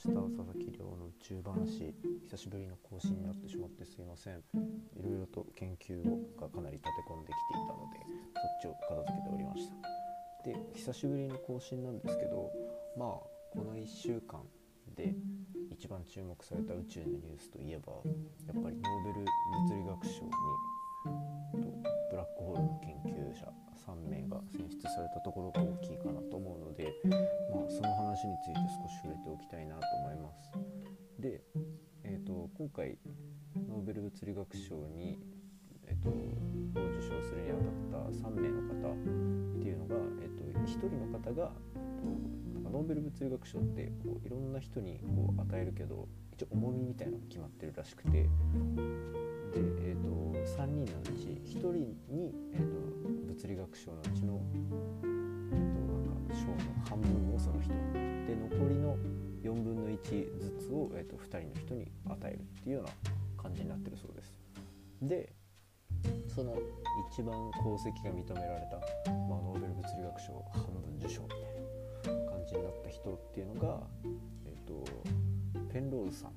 した佐々木亮の宇宙話久しぶりの更新になってしまってすいません。いろいろと研究がかなり立て込んできていたのでそっちを片付けておりました。で久しぶりの更新なんですけどまあこの1週間で一番注目された宇宙のニュースといえばやっぱりノーベル物理学賞にブラックホールの研究者3名が選出されたところが大きいかなと思うので、話について少し触れておきたいなと思います。で、えーと、今回ノーベル物理学賞に、えーと、を受賞するにあたった3名の方っていうのが、えーと、1人の方が、えー、となんかノーベル物理学賞ってこういろんな人にこう与えるけど一応重みみたいなのが決まってるらしくてで、えー、と3人のうち1人に、えー、と物理学賞のうちの、えっと、なんか賞の半分をその人で残りの4分の1ずつを、えっと、2人の人に与えるっていうような感じになってるそうです。でその一番功績が認められた、まあ、ノーベル物理学賞半分受賞みたいな感じになった人っていうのが、えっと、ペンローズさん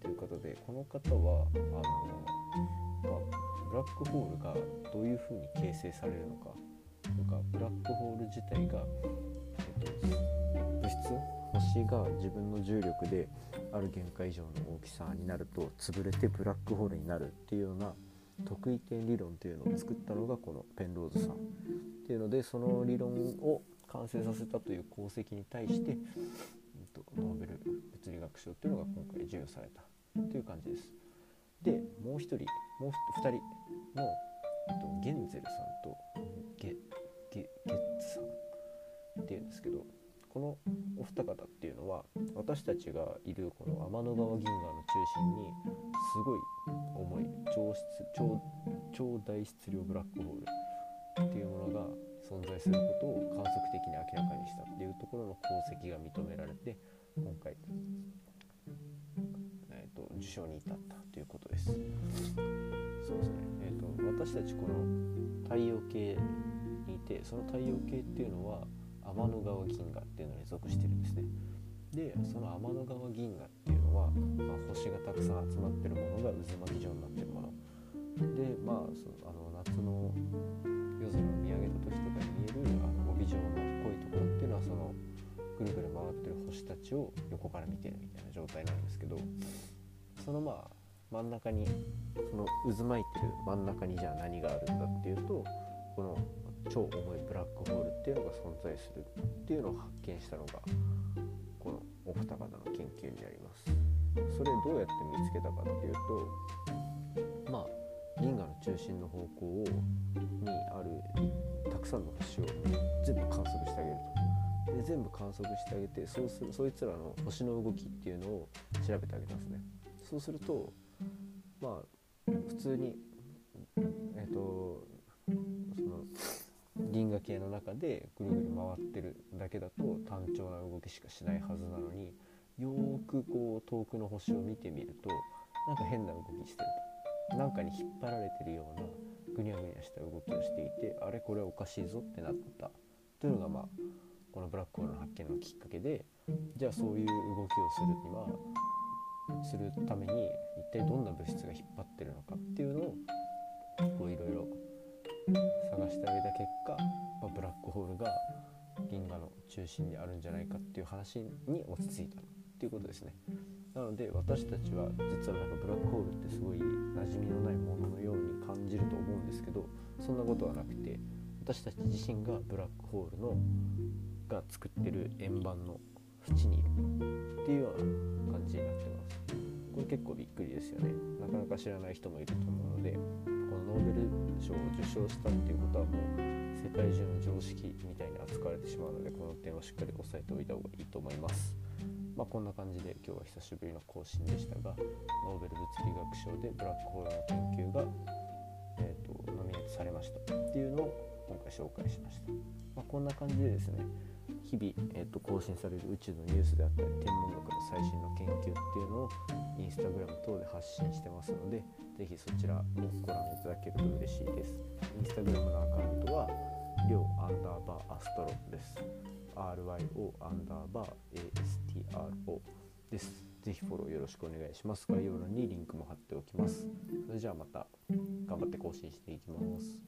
ということでこの方はあの、まあブラックホールがどういうふうに形成されるのかとかブラックホール自体が、物質星が自分の重力である限界以上の大きさになると潰れてブラックホールになるっていうような特異点理論というのを作ったのがこのペンローズさんっていうのでその理論を完成させたという功績に対して、えっと、ノーベル物理学賞っていうのが今回授与されたという感じです。でもう一人もう2人の、えっと、ゲンゼルさんとですけどこのお二方っていうのは私たちがいるこの天の川銀河の中心にすごい重い超質超超大質量ブラックホールっていうものが存在することを観測的に明らかにしたっていうところの功績が認められて今回えー、と受賞に至ったということです。そうですね。えっ、ー、と私たちこの太陽系にいてその太陽系っていうのは天の川銀河っていうのに属してるんですね。でその天の川銀河っていうのは、まあ、星がたくさん集まってるものが渦巻き状になってるもの。でまあそのあの夏の夜空を見上げた時とかに見えるあの帯状の濃いところっていうのはそのぐるぐる回ってる星たちを横から見てるみたいな状態なんですけどそのまあ真ん中にその渦巻いてる真ん中にじゃあ何があるんだっていうとこの超重いブラックホールっていうのが存在するっていうのを発見したのがこのお二方の研究になります。それどうやって見つけたかっていうとまあ銀河の中心の方向をにあるたくさんの星を全部観測してあげると。で全部観測してあげてそうするそいつらの星の動きっていうのを調べてあげますね。そうするとまあ普通にえっ、ー、と銀河系の中でぐるぐる回ってるだけだと単調な動きしかしないはずなのによーくこう遠くの星を見てみるとなんか変な動きしてると。何かに引っ張られてるようなぐにゃぐにゃした動きをしていてあれこれおかしいぞってなった。というのがまあこのブラックホールの発見のきっかけでじゃあそういう動きをするにはするために一体どんな物質が引っ張ってるのかっていうのをいろいろクホールが銀河の中心にあるんじゃないかっていう話に落ち着いたっていうことですね。なので私たちは実はなんかブラックホールってすごい馴染みのないもののように感じると思うんですけどそんなことはなくて私たち自身がブラックホールのが作ってる円盤の縁にいるっていうような感じになってます。これ結構びっくりですよね。なかなか知らない人もいると思うので。このノーベル賞を受賞したっていうことはもう世界中の常識みたいに扱われてしまうのでこの点をしっかり押さえておいた方がいいと思います。まあ、こんな感じで今日は久しぶりの更新でしたがノーベル物理学賞でブラックホールの研究が、えーと、とノミネートされましたっていうのを今回紹介しました、まあ、こんな感じでですね日々、えーと、更新される宇宙のニュースであったり天文学の最新の研究っていうのをインスタグラム等で発信してますので是非そちらもご覧いただけると嬉しいです。インスタグラムのアカウントはりょうアンダーバーアストロです。RYO アンダーバー ASTRO です。ぜひフォローよろしくお願いします。概要欄にリンクも貼っておきます。それじゃあまた頑張って更新していきます。